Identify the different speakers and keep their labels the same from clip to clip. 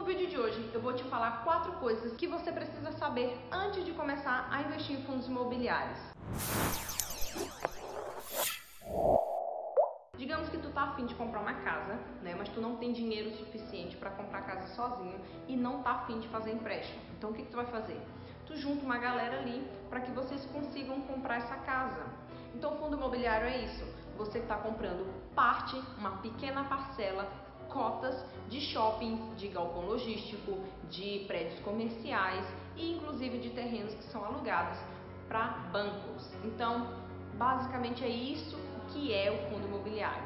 Speaker 1: No vídeo de hoje eu vou te falar quatro coisas que você precisa saber antes de começar a investir em fundos imobiliários. Digamos que tu tá afim de comprar uma casa, né, mas tu não tem dinheiro suficiente para comprar a casa sozinho e não tá afim de fazer empréstimo. Então o que, que tu vai fazer? Tu junta uma galera ali para que vocês consigam comprar essa casa. Então o fundo imobiliário é isso. Você está comprando parte, uma pequena parcela cotas de shoppings, de galpão logístico, de prédios comerciais e inclusive de terrenos que são alugados para bancos. Então, basicamente é isso que é o fundo imobiliário.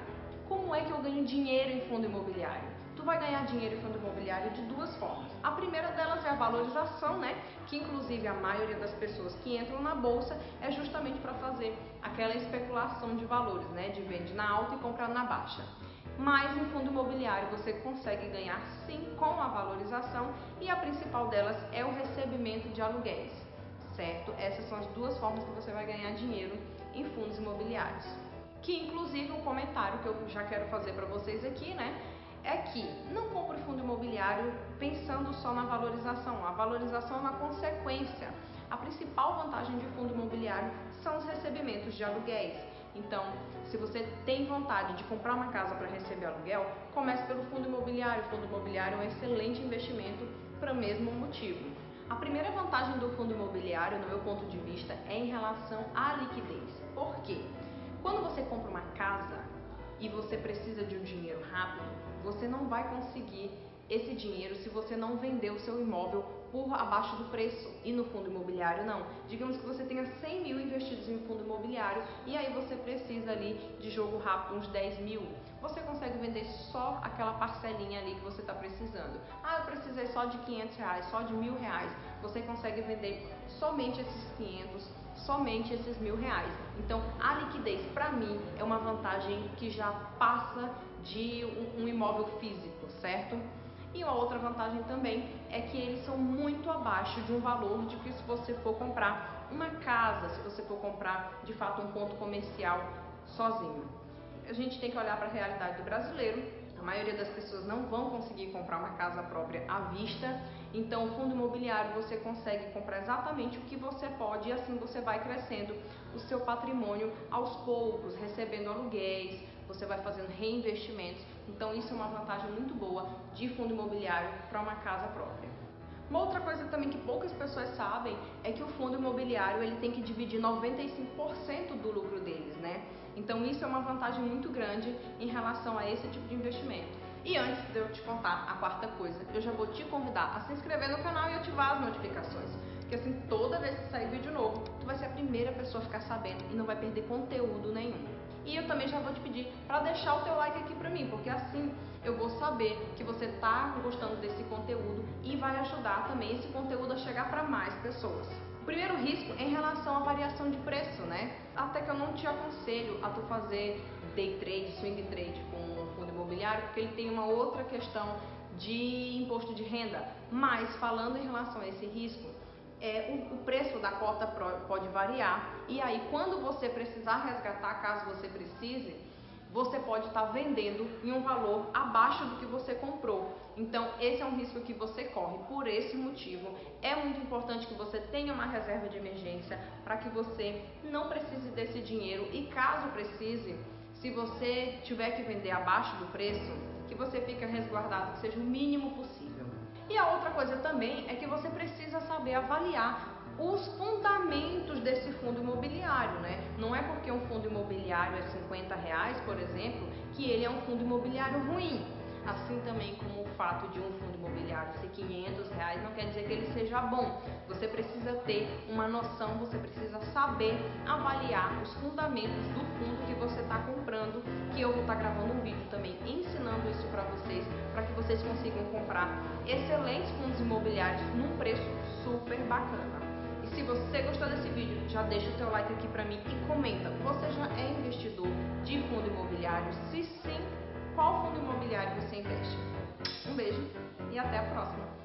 Speaker 1: Como é que eu ganho dinheiro em fundo imobiliário? Tu vai ganhar dinheiro em fundo imobiliário de duas formas. A primeira delas é a valorização, né? Que inclusive a maioria das pessoas que entram na bolsa é justamente para fazer aquela especulação de valores, né? De vende na alta e comprar na baixa. Mas em fundo imobiliário você consegue ganhar sim com a valorização e a principal delas é o recebimento de aluguéis, certo? Essas são as duas formas que você vai ganhar dinheiro em fundos imobiliários. Que inclusive um comentário que eu já quero fazer para vocês aqui, né? É que não compre fundo imobiliário pensando só na valorização. A valorização é uma consequência. A principal vantagem de fundo imobiliário são os recebimentos de aluguéis. Então, se você tem vontade de comprar uma casa para receber aluguel, comece pelo fundo imobiliário. O fundo imobiliário é um excelente investimento para o mesmo motivo. A primeira vantagem do fundo imobiliário, no meu ponto de vista, é em relação à liquidez. Por quê? Quando você compra uma casa e você precisa de um dinheiro rápido, você não vai conseguir esse dinheiro se você não vender o seu imóvel por abaixo do preço. E no fundo imobiliário não. Digamos que você tenha 100 mil investidos em fundo imobiliário e aí você precisa ali de jogo rápido uns 10 mil. Você consegue vender só aquela parcelinha ali que você está precisando. Ah, eu precisei só de 500 reais, só de mil reais. Você consegue vender somente esses 500, somente esses mil reais. Então a liquidez para mim é uma vantagem que já passa de um imóvel físico, certo? E uma outra vantagem também é que eles são muito abaixo de um valor de que se você for comprar uma casa, se você for comprar de fato um ponto comercial sozinho. A gente tem que olhar para a realidade do brasileiro. A maioria das pessoas não vão conseguir comprar uma casa própria à vista, então o fundo imobiliário você consegue comprar exatamente o que você pode e assim você vai crescendo o seu patrimônio aos poucos, recebendo aluguéis, você vai fazendo reinvestimentos. Então isso é uma vantagem muito boa de fundo imobiliário para uma casa própria. Uma outra coisa também que poucas pessoas sabem é que o fundo imobiliário ele tem que dividir 95% do lucro deles, né? Então isso é uma vantagem muito grande em relação a esse tipo de investimento. E antes de eu te contar a quarta coisa, eu já vou te convidar a se inscrever no canal e ativar as notificações. Porque assim, toda vez que sair vídeo novo, tu vai ser a primeira pessoa a ficar sabendo e não vai perder conteúdo nenhum. E eu também já vou te pedir para deixar o teu like aqui para mim, porque assim eu vou saber que você está gostando desse conteúdo e vai ajudar também esse conteúdo a chegar para mais pessoas. O primeiro risco é em relação à variação de preço, né? Até que eu não te aconselho a tu fazer day trade, swing trade com o fundo imobiliário, porque ele tem uma outra questão de imposto de renda. Mas falando em relação a esse risco, é, o, o, preço da cota pode variar e aí quando você precisar resgatar, caso você precise, você pode estar tá vendendo em um valor abaixo do que você comprou. Então, esse é um risco que você corre. Por esse motivo, é muito importante que você tenha uma reserva de emergência para que você não precise desse dinheiro e caso precise, se você tiver que vender abaixo do preço, que você fique resguardado, que seja o mínimo possível. E a outra coisa também é que você precisa saber avaliar os fundamentos desse fundo imobiliário, né? Não é porque um fundo imobiliário é 50 reais, por exemplo, que ele é um fundo imobiliário ruim. Assim também fato de um fundo imobiliário ser 500 reais não quer dizer que ele seja bom. Você precisa ter uma noção, você precisa saber avaliar os fundamentos do fundo que você está comprando, que eu vou estar tá gravando um vídeo também ensinando isso para vocês, para que vocês consigam comprar excelentes fundos imobiliários num preço super bacana. E se você gostou desse vídeo, já deixa o teu like aqui pra mim e comenta, você já é investidor de fundo imobiliário? Se sim, qual fundo imobiliário você investe? Um beijo e até a próxima!